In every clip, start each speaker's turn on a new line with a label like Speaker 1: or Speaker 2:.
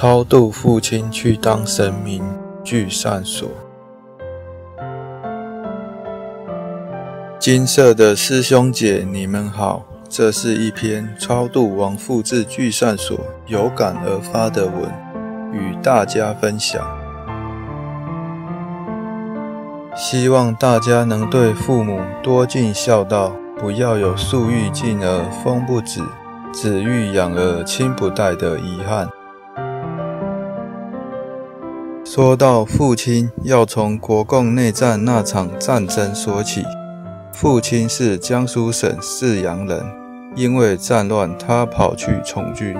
Speaker 1: 超度父亲去当神明聚散所。金色的师兄姐，你们好，这是一篇超度亡父至聚散所有感而发的文，与大家分享。希望大家能对父母多尽孝道，不要有树欲静而风不止，子欲养而亲不待的遗憾。说到父亲，要从国共内战那场战争说起。父亲是江苏省泗阳人，因为战乱，他跑去从军。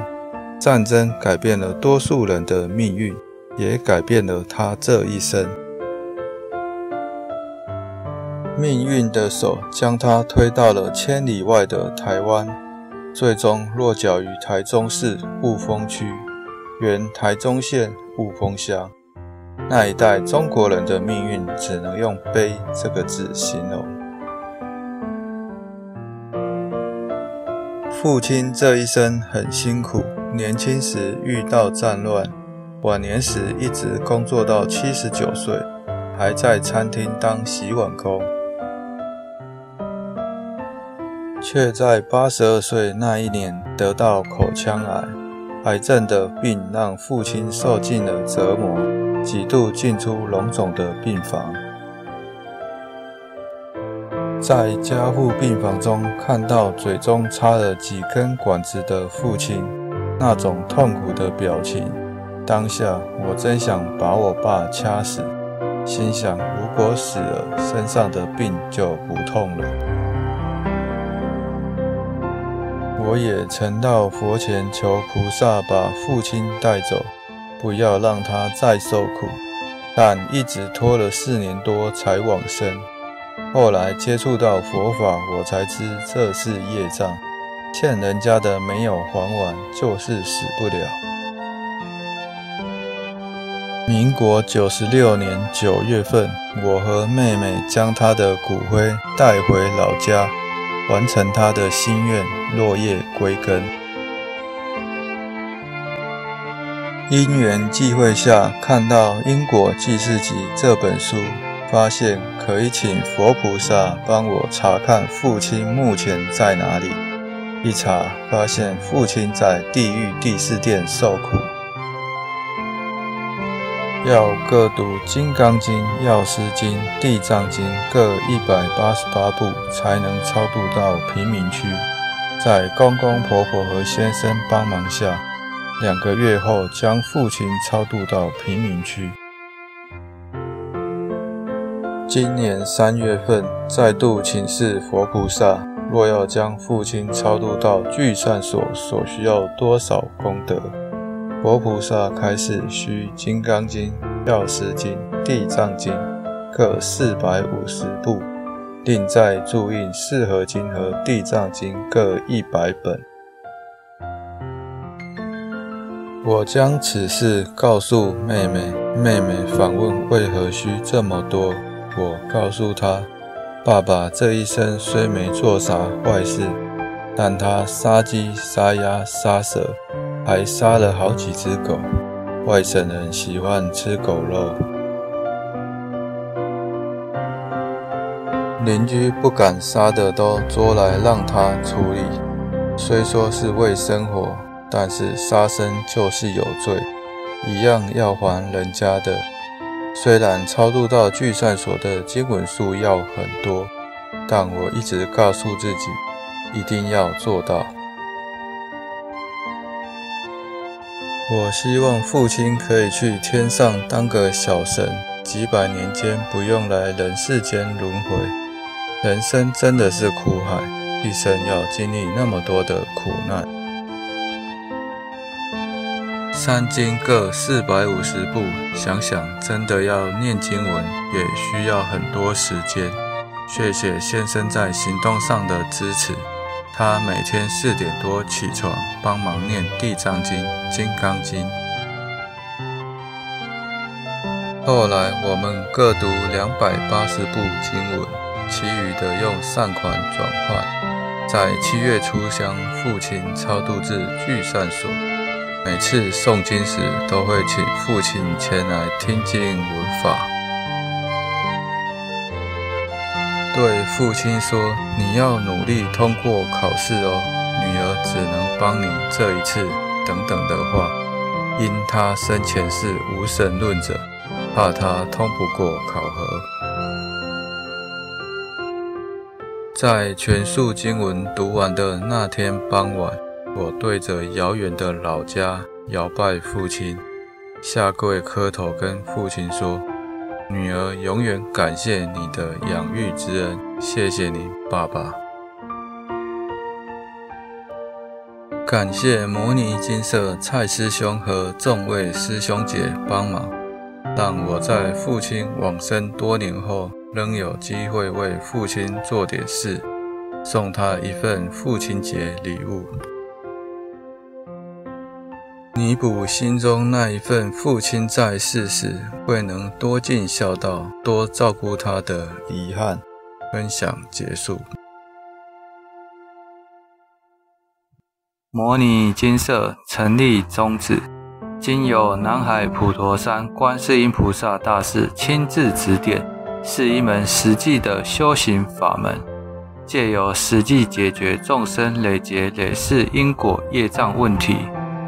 Speaker 1: 战争改变了多数人的命运，也改变了他这一生。命运的手将他推到了千里外的台湾，最终落脚于台中市雾峰区，原台中县雾峰乡。那一代中国人的命运只能用“悲”这个字形容。父亲这一生很辛苦，年轻时遇到战乱，晚年时一直工作到七十九岁，还在餐厅当洗碗工，却在八十二岁那一年得到口腔癌，癌症的病让父亲受尽了折磨。几度进出龙总的病房，在加护病房中看到嘴中插了几根管子的父亲，那种痛苦的表情，当下我真想把我爸掐死，心想如果死了，身上的病就不痛了。我也曾到佛前求菩萨把父亲带走。不要让他再受苦，但一直拖了四年多才往生。后来接触到佛法，我才知这是业障，欠人家的没有还完，就是死不了。民国九十六年九月份，我和妹妹将她的骨灰带回老家，完成她的心愿，落叶归根。因缘际会下，看到《因果记事集》这本书，发现可以请佛菩萨帮我查看父亲目前在哪里。一查，发现父亲在地狱第四殿受苦，要各读《金刚经》《药师经》《地藏经》各一百八十八部，才能超度到贫民区。在公公婆婆和先生帮忙下。两个月后，将父亲超度到贫民区。今年三月份，再度请示佛菩萨，若要将父亲超度到聚散所，所需要多少功德？佛菩萨开示需《金刚经》《药师经》《地藏经》各四百五十部，另再注印《四合经》和《地藏经》各一百本。我将此事告诉妹妹，妹妹反问为何需这么多。我告诉她，爸爸这一生虽没做啥坏事，但他杀鸡、杀鸭、杀蛇，还杀了好几只狗。外省人喜欢吃狗肉，邻居不敢杀的都捉来让他处理，虽说是为生活。但是杀生就是有罪，一样要还人家的。虽然超度到聚散所的经文数要很多，但我一直告诉自己，一定要做到。我希望父亲可以去天上当个小神，几百年间不用来人世间轮回。人生真的是苦海，一生要经历那么多的苦难。三经各四百五十部，想想真的要念经文，也需要很多时间。谢谢先生在行动上的支持，他每天四点多起床，帮忙念《地藏经》《金刚经》。后来我们各读两百八十部经文，其余的用善款转换。在七月初将父亲超度至聚散所。每次诵经时都会请父亲前来听经闻法。对父亲说：“你要努力通过考试哦，女儿只能帮你这一次。”等等的话，因他生前是无神论者，怕他通不过考核。在全素经文读完的那天傍晚，我对着遥远的老家遥拜父亲，下跪磕头，跟父亲说：“女儿永远感谢你的养育之恩，谢谢你，爸爸。”感谢摩尼金色蔡师兄和众位师兄姐帮忙，让我在父亲往生多年后。仍有机会为父亲做点事，送他一份父亲节礼物，弥补心中那一份父亲在世时未能多尽孝道、多照顾他的遗憾。分享结束。
Speaker 2: 牟尼精舍成立宗旨，经由南海普陀山观世音菩萨大士亲自指点。是一门实际的修行法门，借由实际解决众生累劫累世因果业障问题，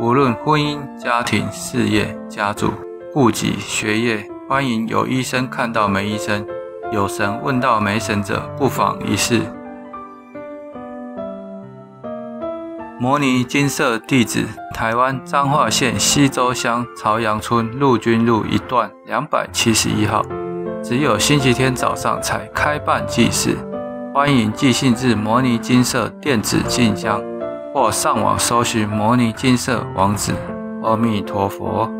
Speaker 2: 无论婚姻、家庭、事业、家族、户籍、学业，欢迎有医生看到没医生，有神问到没神者，不妨一试。摩尼金色地址：台湾彰化县溪州乡朝阳村陆军路一段两百七十一号，只有星期天早上才开办祭祀。欢迎寄信至摩尼金色电子信箱，或上网搜寻模拟金色王子。阿弥陀佛。